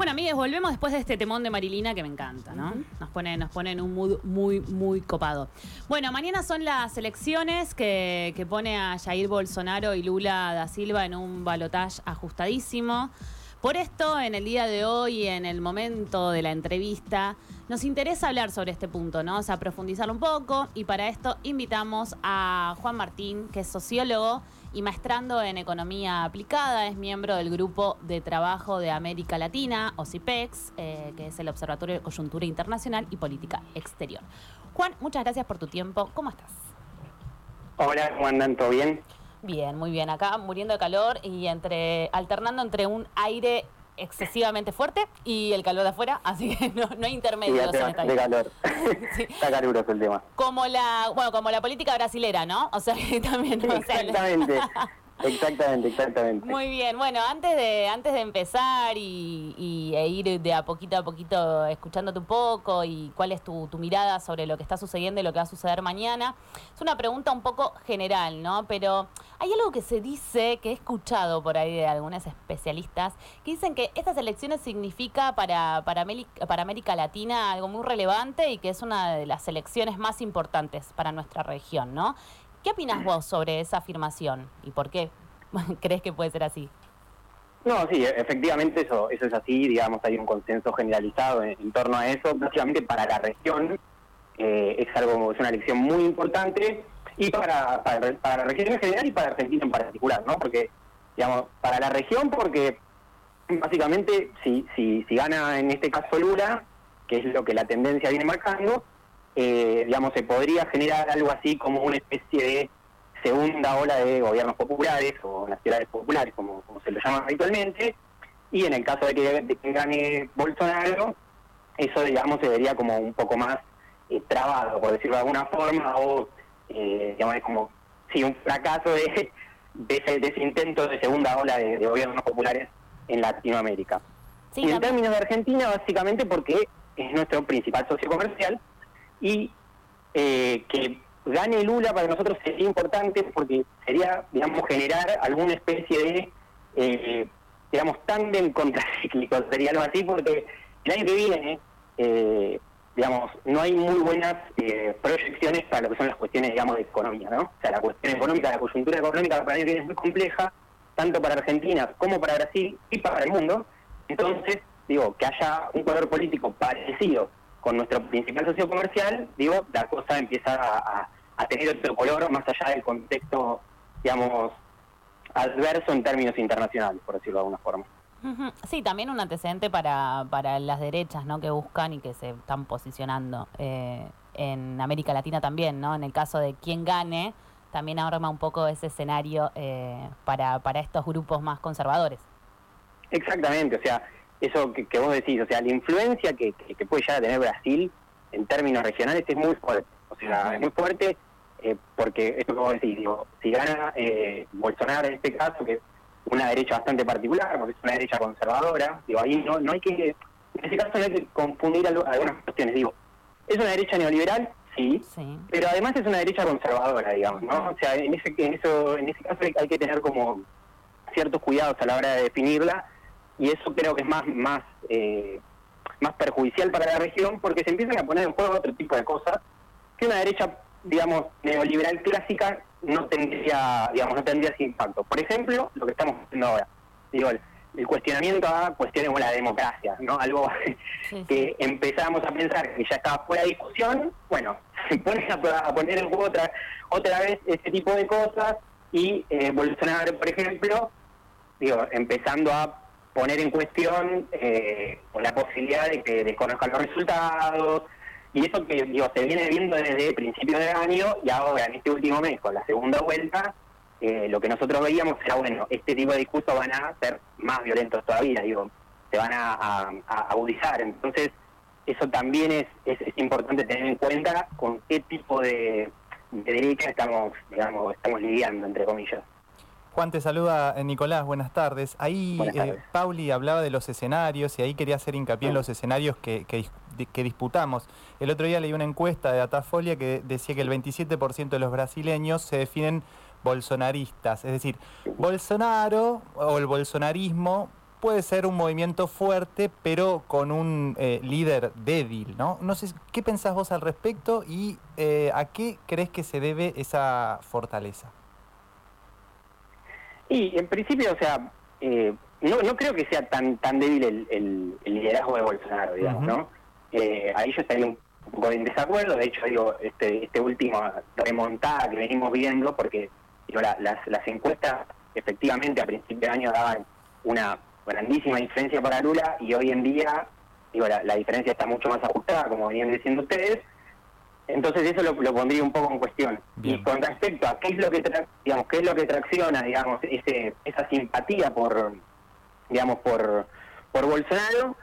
Bueno, amigues, volvemos después de este temón de Marilina que me encanta, ¿no? Nos pone, nos pone en un mood muy, muy copado. Bueno, mañana son las elecciones que, que pone a Jair Bolsonaro y Lula da Silva en un balotaje ajustadísimo. Por esto, en el día de hoy, en el momento de la entrevista, nos interesa hablar sobre este punto, ¿no? O sea, profundizar un poco y para esto invitamos a Juan Martín, que es sociólogo y maestrando en economía aplicada, es miembro del grupo de trabajo de América Latina, OCIPEX, eh, que es el Observatorio de Coyuntura Internacional y Política Exterior. Juan, muchas gracias por tu tiempo. ¿Cómo estás? Hola, ¿cómo andan? ¿Todo bien? Bien, muy bien. Acá muriendo de calor y entre alternando entre un aire excesivamente fuerte y el calor de afuera, así que no, no hay intermedios Sí, en esta de calor. Sí. Está caluroso el tema. Como la, bueno, como la política brasilera, ¿no? O sea, que también o sea, Exactamente. Exactamente. Muy bien, bueno, antes de, antes de empezar y, y- e ir de a poquito a poquito escuchándote un poco y cuál es tu, tu mirada sobre lo que está sucediendo y lo que va a suceder mañana, es una pregunta un poco general, ¿no? Pero hay algo que se dice, que he escuchado por ahí de algunos especialistas, que dicen que estas elecciones significa para, para, Ameri- para América Latina algo muy relevante y que es una de las elecciones más importantes para nuestra región, ¿no? ¿Qué opinas vos sobre esa afirmación y por qué crees que puede ser así? No, sí, efectivamente eso, eso es así, digamos, hay un consenso generalizado en, en torno a eso. Básicamente para la región eh, es algo, es una elección muy importante y para, para, para la región en general y para Argentina en particular, ¿no? Porque, digamos, para la región porque básicamente si, si, si gana en este caso Lula, que es lo que la tendencia viene marcando, eh, digamos, se podría generar algo así como una especie de segunda ola de gobiernos populares o nacionales populares, como, como se lo llama habitualmente, y en el caso de que, de que gane Bolsonaro, eso, digamos, se vería como un poco más eh, trabado, por decirlo de alguna forma, o, eh, digamos, es como, sí, un fracaso de, de, ese, de ese intento de segunda ola de, de gobiernos populares en Latinoamérica. Sí, y en términos de Argentina, básicamente porque es nuestro principal socio comercial y eh, que gane Lula para nosotros sería importante porque sería, digamos, generar alguna especie de, eh, digamos, tándem contracíclico, sería algo así, porque el año que viene, eh, digamos, no hay muy buenas eh, proyecciones para lo que son las cuestiones, digamos, de economía, ¿no? O sea, la cuestión económica, la coyuntura económica para el año que viene es muy compleja, tanto para Argentina como para Brasil y para el mundo. Entonces, digo, que haya un color político parecido con nuestro principal socio comercial, digo, la cosa empieza a, tener otro color más allá del contexto, digamos, adverso en términos internacionales, por decirlo de alguna forma. Sí, también un antecedente para, para las derechas, ¿no? Que buscan y que se están posicionando eh, en América Latina también, ¿no? En el caso de quien gane, también arma un poco ese escenario eh, para, para estos grupos más conservadores. Exactamente, o sea, eso que, que vos decís, o sea, la influencia que, que- que puede llegar a tener Brasil en términos regionales es muy fuerte. O sea, es muy fuerte eh, porque esto que vos decís, digo, si gana eh, Bolsonaro en este caso, que es una derecha bastante particular, porque es una derecha conservadora, digo, ahí no, no hay que, en ese caso no hay que confundir algo- algunas cuestiones, digo, es una derecha neoliberal, sí, Sí. pero además es una derecha conservadora, digamos, ¿no? O sea, en ese, en eso, en ese caso hay, hay que tener como ciertos cuidados a la hora de definirla y eso creo que es más más eh, más perjudicial para la región porque se empiezan a poner en juego otro tipo de cosas que una derecha, digamos, neoliberal clásica no tendría, digamos, no tendría ese impacto. Por ejemplo, lo que estamos haciendo ahora, digo, el, cuestionamiento a cuestiones como la democracia, ¿no? Algo Sí, que empezamos a pensar que ya estaba fuera de discusión, bueno, se ponen a, a poner en juego otra, otra vez ese tipo de cosas y eh, Bolsonaro, por ejemplo, digo, empezando a poner en cuestión eh, la posibilidad de que desconozcan los resultados y eso que digo se viene viendo desde principios de año y ahora en este último mes con la segunda vuelta eh, lo que nosotros veíamos era bueno este tipo de discursos van a ser más violentos todavía digo se van a, a- agudizar. Entonces eso también es, es, es importante tener en cuenta con qué tipo de, de derecha estamos digamos estamos lidiando entre comillas Juan, te saluda eh, Nicolás, buenas tardes. Ahí Buenas eh. Pauli hablaba de los escenarios y ahí quería hacer hincapié en los escenarios que, que dis- di- que disputamos. El otro día leí una encuesta de Datafolia que decía que el 27% de los brasileños se definen bolsonaristas. Es decir, Bolsonaro o el bolsonarismo puede ser un movimiento fuerte, pero con un eh, líder débil, ¿no? No sé, ¿qué pensás vos al respecto y eh, a qué crees que se debe esa fortaleza? Y en principio, o sea, eh, no, no creo que sea tan tan débil el, liderazgo de Bolsonaro, digamos, ¿no? ahí yo estaría un poco en desacuerdo, de hecho, digo, este, este último remontada que venimos viendo, porque digo, las, las encuestas efectivamente a principio de año daban una grandísima diferencia para Lula y hoy en día digo la, diferencia está mucho más ajustada, como venían diciendo ustedes. Entonces eso lo, pondría un poco en cuestión. Y con respecto a qué es lo que digamos qué es lo que tracciona, digamos, ese, esa simpatía por digamos por por Bolsonaro,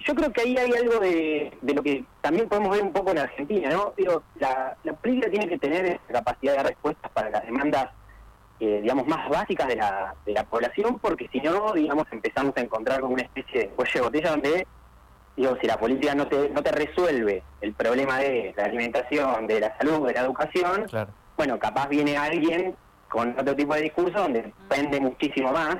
yo creo que ahí hay algo de, de lo que también podemos ver un poco en Argentina, ¿no? Pero la, la política tiene que tener esa capacidad de respuestas para las demandas eh, digamos, más básicas de la, de la población, porque si no, digamos, empezamos a encontrar como una especie de cuello de botella donde, digo, si la política no te, no te resuelve el problema de la alimentación, de la salud, de la educación, bueno, capaz viene alguien con otro tipo de discurso donde depende muchísimo más.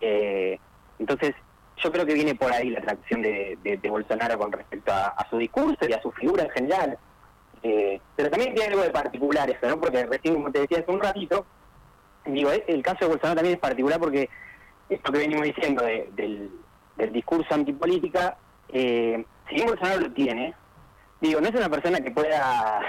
Eh, entonces, yo creo que viene por ahí la atracción de, de, Bolsonaro con respecto a, su discurso y a su figura en general. Eh, pero también tiene algo de particular eso, ¿no? Porque recién, como te decía hace un ratito, digo, eh, el caso de Bolsonaro también es particular porque esto que venimos diciendo del, discurso antipolítica, eh, si bien Bolsonaro lo tiene, digo, no es una persona que pueda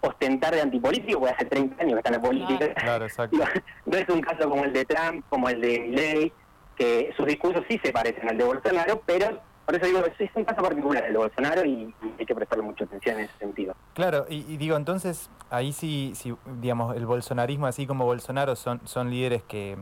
ostentar de antipolítico, porque hace 30 años que está en la política. Claro, exacto. no es un caso como el de Trump, como el de Milley, que sus discursos sí se parecen al de Bolsonaro, pero por eso digo, es un caso particular el Bolsonaro y, hay que prestarle mucha atención en ese sentido. Claro, y, digo, entonces, ahí sí, sí, digamos, el bolsonarismo, así como Bolsonaro, son, son líderes que,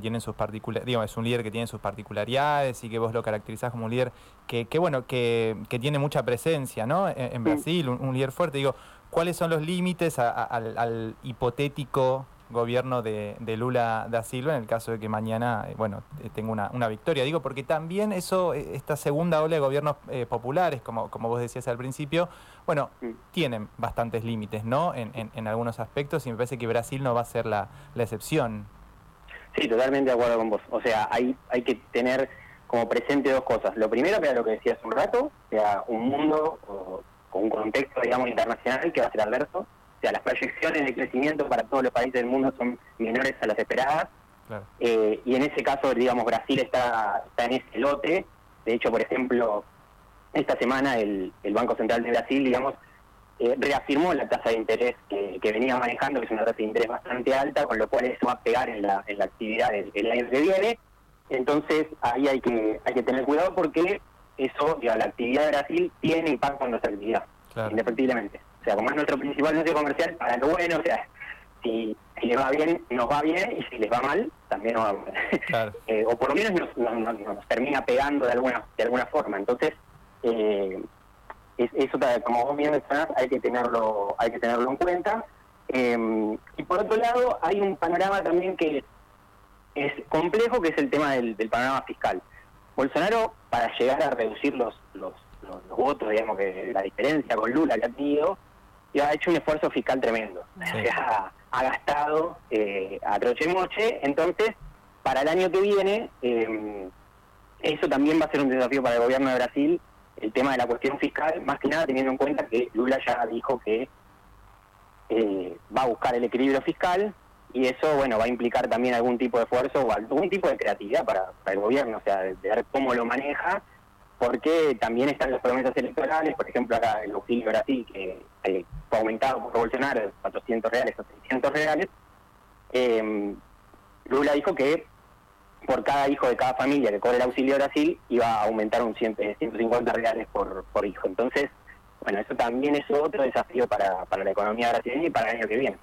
tienen sus particularidades, digamos, es un líder que tiene sus particularidades y que vos lo caracterizás como un líder que, que bueno, que, que tiene mucha presencia, ¿no? En, Brasil, un, líder fuerte. Digo, ¿cuáles son los límites al hipotético gobierno de, Lula da Silva en el caso de que mañana, eh, bueno, eh, tenga una, una, victoria. Digo, porque también eso, eh, esta segunda ola de gobiernos populares, como, como vos decías al principio, bueno, tienen bastantes límites, ¿no? En, en, algunos aspectos y me parece que Brasil no va a ser la, la excepción. Sí, totalmente de acuerdo con vos. O sea, hay, hay que tener como presente dos cosas. Lo primero, que era lo que decía hace un rato, sea un mundo con un contexto, digamos, internacional que va a ser adverso o sea, las proyecciones de crecimiento para todos los países del mundo son menores a las esperadas. Eh, y en ese caso, digamos, Brasil está, está en ese lote. De hecho, por ejemplo, esta semana el, Banco Central de Brasil, digamos, eh, reafirmó la tasa de interés que, venía manejando, que es una tasa de interés bastante alta, con lo cual eso va a pegar en la, en la actividad del, año que viene. Entonces, ahí hay que, hay que tener cuidado porque eso, digamos, la actividad de Brasil tiene impacto en nuestra actividad, indefectiblemente. Sea, como es nuestro principal negocio comercial, para lo bueno, o sea, si, si les va bien, nos va bien, y si les va mal, también nos va mal. Eh, o por lo menos nos, termina pegando de alguna, de alguna forma. Entonces, eh, eso, como vos bien mencionás, hay que tenerlo, hay que tenerlo en cuenta. Eh, y por otro lado, hay un panorama también que es complejo, que es el tema del, del panorama fiscal. Bolsonaro, para llegar a reducir los, los, los, los votos, digamos que la diferencia con Lula que ha tenido, y ha hecho un esfuerzo fiscal tremendo. ha, gastado eh, a troche moche, entonces para el año que viene em, eso también va a ser un desafío para el gobierno de Brasil, el tema de la cuestión fiscal, más que nada teniendo en cuenta que Lula ya dijo que eh, va a buscar el equilibrio fiscal y eso, bueno, va a implicar también algún tipo de esfuerzo o algún tipo de creatividad para, el gobierno, o sea, de ver cómo lo maneja porque también están las promesas electorales, por ejemplo, acá el auxilio Brasil, que fue aumentado por Bolsonaro de 400 reales a 600 reales, eh, Lula dijo que por cada hijo de cada familia que cobre el auxilio Brasil iba a aumentar un 150 reales por, por hijo. Entonces, bueno, eso también es otro desafío para, para la economía brasileña y para el año que viene.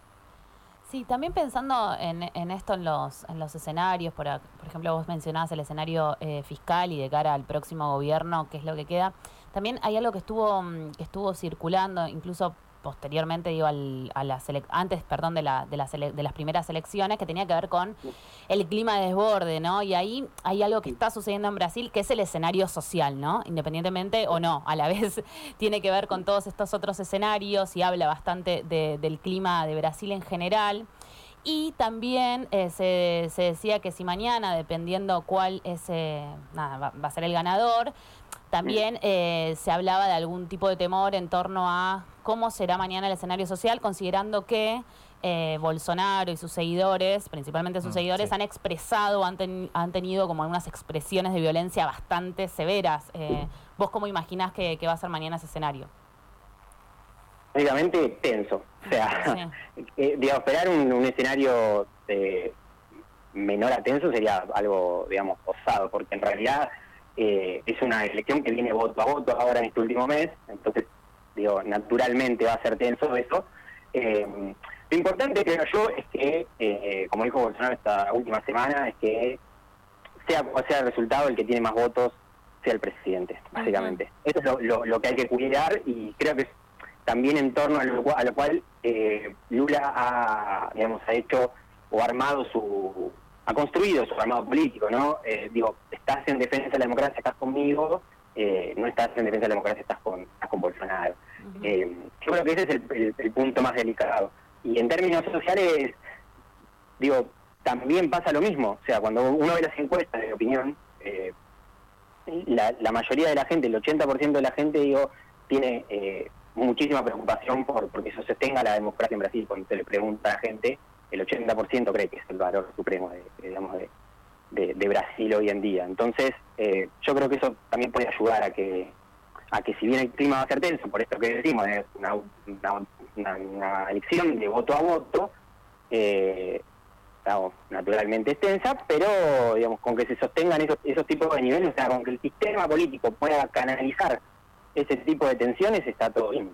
Sí, también pensando en, en esto en los, en los escenarios, por, por ejemplo, vos mencionabas el escenario eh, fiscal y de cara al próximo gobierno, qué es lo que queda. También hay algo que estuvo, mm, que estuvo circulando, incluso posteriormente, digo, al, a la antes, perdón, de, la, de, las de las primeras elecciones, que tenía que ver con el clima de desborde, ¿no? Y ahí hay algo que está sucediendo en Brasil, que es el escenario social, ¿no? Independientemente o no, a la vez tiene que ver con todos estos otros escenarios y habla bastante del clima de Brasil en general. Y también eh, se, se, decía que si mañana, dependiendo cuál es, eh, nada, va, a ser el ganador, también eh, se hablaba de algún tipo de temor en torno a cómo será mañana el escenario social, considerando que Bolsonaro y sus seguidores, principalmente sus mm, seguidores, han expresado, han, han tenido como algunas expresiones de violencia bastante severas. ¿Vos cómo imaginás que va a ser mañana ese escenario? básicamente tenso. O sea, eh, esperar un, escenario de menor a tenso sería algo, digamos, osado, porque en realidad eh, es una elección que viene voto a voto ahora en este último mes, entonces, digo, naturalmente va a ser tenso eso. Eh, lo importante, creo yo, es que, como dijo Bolsonaro esta última semana, es que sea cual sea el resultado, el que tiene más votos sea el presidente, básicamente. Eso es lo, lo, que hay que cuidar y creo que es también en torno a lo, cual eh, Lula ha, digamos, ha hecho o armado su, ha construido su armado político, ¿no? Eh, digo, estás en defensa de la democracia, estás conmigo, eh, no estás en defensa de la democracia, estás con, estás con Bolsonaro. yo creo que ese es el, punto más delicado. Y en términos sociales, digo, también pasa lo mismo. O sea, cuando uno ve las encuestas de opinión, la, la mayoría de la gente, el 80% de la gente, digo, tiene muchísima preocupación por porque se sostenga la democracia en Brasil. Cuando se le pregunta a la gente, el 80% cree que es el valor supremo de, digamos, de, de, Brasil hoy en día. Entonces, eh, yo creo que eso también puede ayudar a que a que si bien el clima va a ser tenso, por esto que decimos, es una, una, elección de voto a voto, eh, naturalmente extensa, pero digamos con que se sostengan esos, esos tipos de niveles, o sea, con que el sistema político pueda canalizar ese tipo de tensiones está todo bien.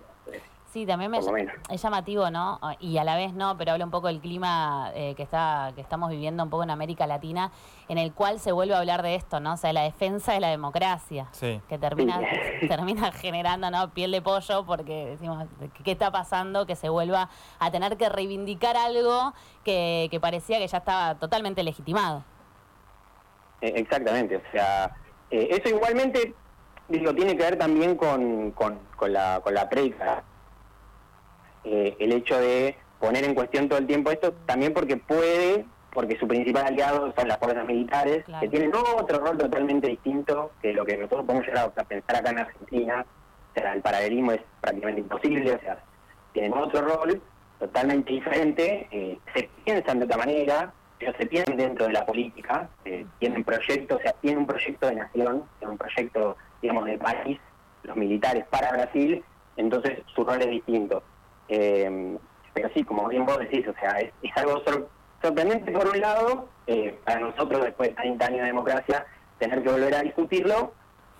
Sí, también me es llamativo, ¿no? Y a la vez no, pero habla un poco del clima eh, que está que estamos viviendo un poco en América Latina, en el cual se vuelve a hablar de esto, ¿no? O sea, la defensa de la democracia, que termina termina generando, ¿no? Piel de pollo porque decimos, ¿qué está pasando? Que se vuelva a tener que reivindicar algo que, que parecía que ya estaba totalmente legitimado. Eh, exactamente, o sea, eh, eso igualmente digo, tiene que ver también con, con, la, con la predica. Eh, el hecho de poner en cuestión todo el tiempo esto, también porque puede, porque su principal aliado son las fuerzas militares, que tienen otro rol totalmente distinto que lo que nosotros podemos llegar a pensar acá en Argentina. O sea, el paralelismo es prácticamente imposible, o sea, tienen otro rol totalmente diferente, eh, se piensan de otra manera, pero se piensan dentro de la política, eh, tienen proyectos, o sea, tienen un proyecto de nación, tienen un proyecto digamos, del país, los militares para Brasil, entonces su rol es distinto. Eh, pero sí, como bien vos decís, o sea, es, algo sorprendente por un lado, eh, para nosotros después de 30 años de democracia, tener que volver a discutirlo,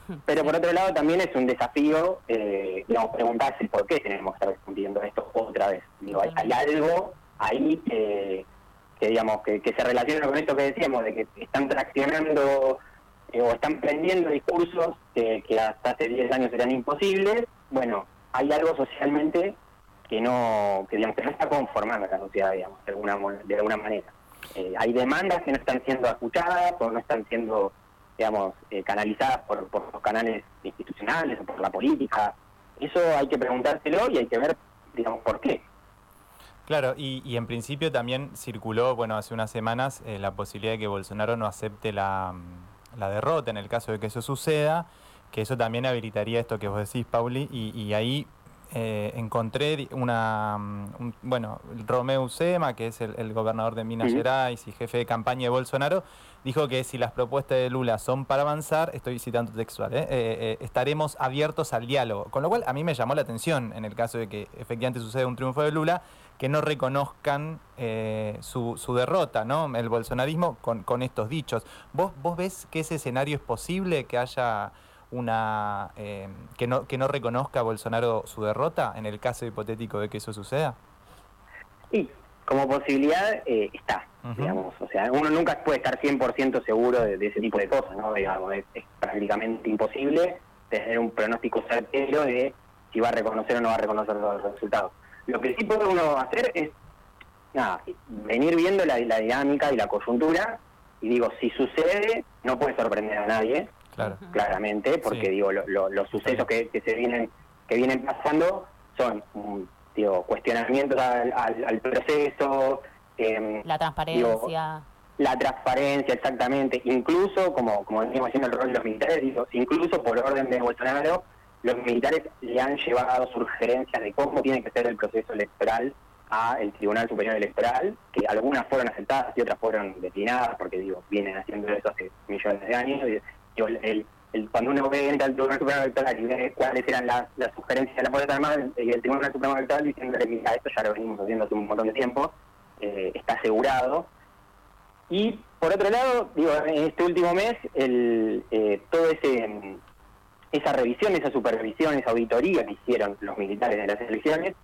pero por otro lado también es un desafío, eh, digamos, preguntarse por qué tenemos que estar discutiendo esto otra vez. Digo, hay, algo ahí que, digamos, que, que se relaciona con esto que decíamos, de que están traccionando eh, o están prendiendo discursos que, hasta hace 10 años eran imposibles, bueno, hay algo socialmente que no que, digamos, no está conformando la sociedad, digamos, de alguna, de alguna manera. Eh, hay demandas que no están siendo escuchadas o no están siendo, digamos, eh, canalizadas por, por los canales institucionales o por la política. Eso hay que preguntárselo y hay que ver, digamos, por qué. Claro, y, y en principio también circuló, bueno, hace unas semanas, la posibilidad de que Bolsonaro no acepte la la derrota en el caso de que eso suceda, que eso también habilitaría esto que vos decís, Pauli, y, ahí eh, encontré una, mm, bueno, Romeo Usema, que es el, gobernador de Minas Gerais y jefe de campaña de Bolsonaro, dijo que si las propuestas de Lula son para avanzar, estoy citando textual, ¿eh? Eh, estaremos abiertos al diálogo. Con lo cual a mí me llamó la atención en el caso de que efectivamente suceda un triunfo de Lula, que no reconozcan eh, su, su, derrota, ¿no? El bolsonarismo con, con, estos dichos. ¿Vos, ¿Vos ves que ese escenario es posible, que haya una eh, que no que no reconozca Bolsonaro su derrota en el caso hipotético de que eso suceda? Sí, como posibilidad eh, está, digamos, o sea, uno nunca puede estar 100% seguro de, ese tipo de cosas, ¿no? Digamos, es, es, prácticamente imposible tener un pronóstico certero de si va a reconocer o no va a reconocer los resultados. Lo que sí puede uno hacer es, nada, venir viendo la, dinámica y la coyuntura, y digo, si sucede, no puede sorprender a nadie, claramente, porque digo, los sucesos que, se vienen que vienen pasando son, mm, digo, cuestionamientos al, proceso, Em, la transparencia. la transparencia, exactamente. Incluso, como, como venimos haciendo el rol de los militares, digo, incluso por orden de Bolsonaro, los militares le han llevado sugerencias de cómo tiene que ser el proceso electoral al Tribunal Superior Electoral, que algunas fueron aceptadas y otras fueron declinadas, porque digo, vienen haciendo eso hace millones de años. El, el, cuando uno ve entra al Tribunal Superior Electoral y ve cuáles eran las, sugerencias de las Fuerzas Armadas, y el Tribunal Supremo Electoral diciéndole, mira, esto ya lo venimos haciendo hace un montón de tiempo, eh, está asegurado. Y por otro lado, digo, en este último mes, el, eh, todo ese esa revisión, esa supervisión, esa auditoría que hicieron los militares de las elecciones,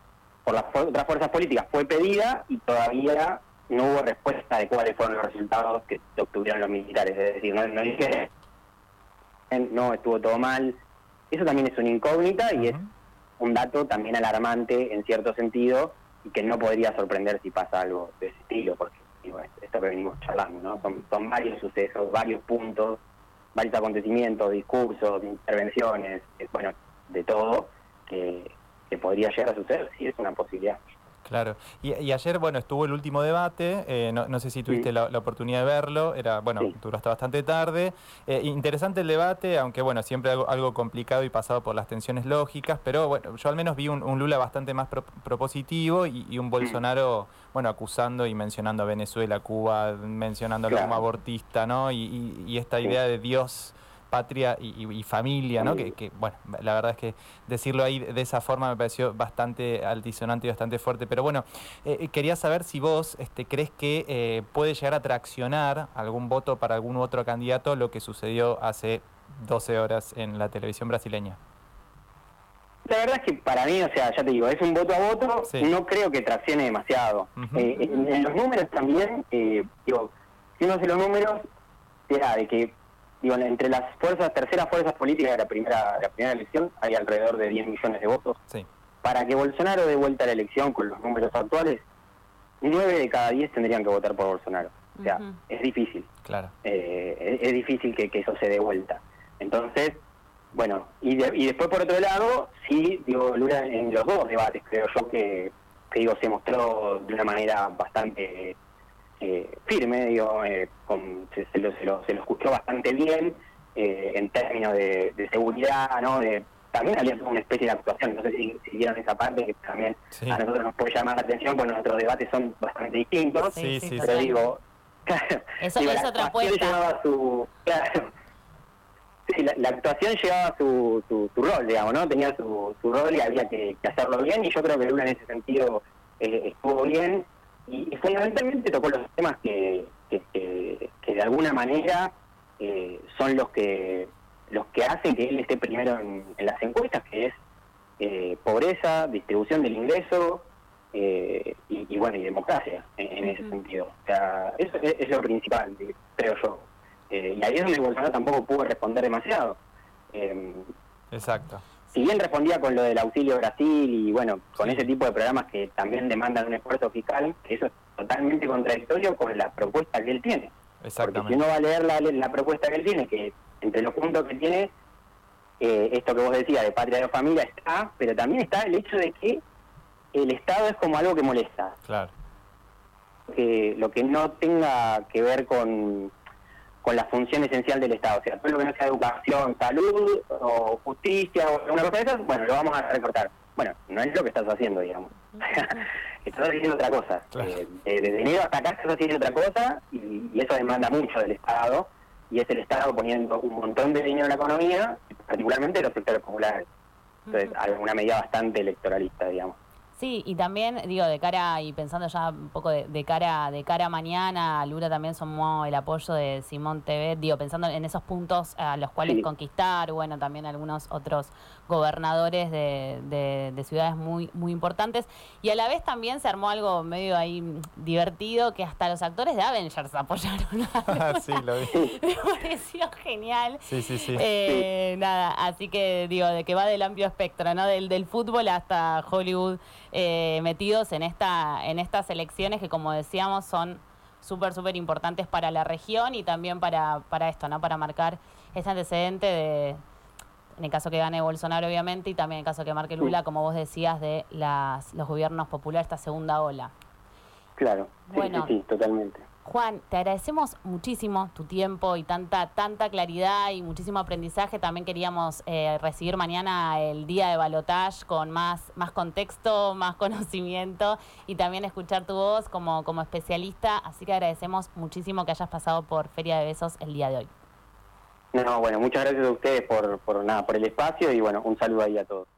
por las otras fuerzas políticas fue pedida y todavía no hubo respuesta de cuáles fueron los resultados que obtuvieron los militares. Es decir, no, no dije, no, estuvo todo mal. Eso también es una incógnita y es un dato también alarmante en cierto sentido y que no podría sorprender si pasa algo de ese estilo, porque digo, esto que venimos charlando, ¿no? Son, son varios sucesos, varios puntos, varios acontecimientos, discursos, intervenciones, bueno, de todo, que, que podría llegar a suceder, sí es una posibilidad. Claro. Y, ayer, bueno, estuvo el último debate, eh, no, sé si tuviste la, oportunidad de verlo, era, bueno, duró hasta bastante tarde. Eh, interesante el debate, aunque, bueno, siempre algo, algo, complicado y pasado por las tensiones lógicas, pero, bueno, yo al menos vi un, Lula bastante más propositivo y, un Bolsonaro, bueno, acusando y mencionando a Venezuela, Cuba, mencionándolo como abortista, ¿no? Y, y esta idea de Dios patria y, familia, ¿no? Que, bueno, la verdad es que decirlo ahí de esa forma me pareció bastante altisonante y bastante fuerte. Pero bueno, eh, eh, quería saber si vos este, crees que eh, puede llegar a traccionar algún voto para algún otro candidato lo que sucedió hace 12 horas en la televisión brasileña. La verdad es que para mí, o sea, ya te digo, es un voto a voto, no creo que traccione demasiado. en, los números también, digo, si uno hace los números, será de que digo, entre las fuerzas, terceras fuerzas políticas de la primera, la primera elección hay alrededor de 10 millones de votos. Para que Bolsonaro dé vuelta a la elección con los números actuales, 9 de cada 10 tendrían que votar por Bolsonaro. O sea, es difícil. Claro. Eh, es, difícil que, eso se dé vuelta. Entonces, bueno, y, y después por otro lado, sí, digo, Lula en los dos debates creo yo que, que digo, se mostró de una manera bastante eh, firme, digo, eh, se, lo, se, lo, se, lo, escuchó bastante bien eh, en términos de, seguridad, ¿no? De, también había una especie de actuación, no sé si, si vieron esa parte que también a nosotros nos puede llamar la atención, porque nuestros debates son bastante distintos, sí, sí, pero digo, claro, eso es otra apuesta. Llevaba su, claro, la, actuación llevaba su, su, rol, digamos, ¿no? Tenía su, su rol y había que, que, hacerlo bien, y yo creo que Lula en ese sentido estuvo bien, y, fundamentalmente tocó los temas que, que, de alguna manera eh, son los que los que hacen que él esté primero en, las encuestas, que es eh, pobreza, distribución del ingreso eh, y, bueno y democracia en, ese sentido. O sea, eso es, lo principal, creo yo. y ahí es donde Bolsonaro tampoco pudo responder demasiado. Exacto si bien respondía con lo del auxilio Brasil y bueno, con ese tipo de programas que también demandan un esfuerzo fiscal, eso es totalmente contradictorio con la propuesta que él tiene. Porque si uno va a leer la, propuesta que él tiene, que entre los puntos que tiene, eh, esto que vos decías de patria de familia está, pero también está el hecho de que el Estado es como algo que molesta. Claro. Que lo que no tenga que ver con con la función esencial del Estado. O sea, todo lo que no sea educación, salud o justicia o alguna cosa de esas, bueno, lo vamos a recortar. Bueno, no es lo que estás haciendo, digamos. estás haciendo otra cosa. Eh, desde enero hasta acá estás haciendo otra cosa y, eso demanda mucho del Estado y es el Estado poniendo un montón de dinero en la economía, particularmente en los sectores populares. Entonces, alguna medida bastante electoralista, digamos. Sí, y también, digo, de cara, y pensando ya un poco de, cara de cara a mañana, Lula también sumó el apoyo de Simón TV, digo, pensando en esos puntos a los cuales conquistar, bueno, también algunos otros gobernadores de, de, ciudades muy, muy importantes. Y a la vez también se armó algo medio ahí divertido, que hasta los actores de Avengers apoyaron. Ah, sí, lo vi. Me pareció genial. Sí, sí, sí. Eh, nada, así que digo, de que va del amplio espectro, ¿no? Del, del fútbol hasta Hollywood, eh, metidos en, esta, en estas elecciones que, como decíamos, son súper, súper importantes para la región y también para, para esto, ¿no? Para marcar ese antecedente de en el caso que gane Bolsonaro, obviamente, y también en el caso que marque Lula, como vos decías, de las, los gobiernos populares, esta segunda ola. Claro, sí, Bueno. sí, sí, totalmente. Juan, te agradecemos muchísimo tu tiempo y tanta, tanta claridad y muchísimo aprendizaje. También queríamos eh, recibir mañana el día de balotage con más, más contexto, más conocimiento y también escuchar tu voz como, como especialista. Así que agradecemos muchísimo que hayas pasado por Feria de Besos el día de hoy. No, bueno, muchas gracias a ustedes por, por, nada, por el espacio y bueno, un saludo ahí a todos.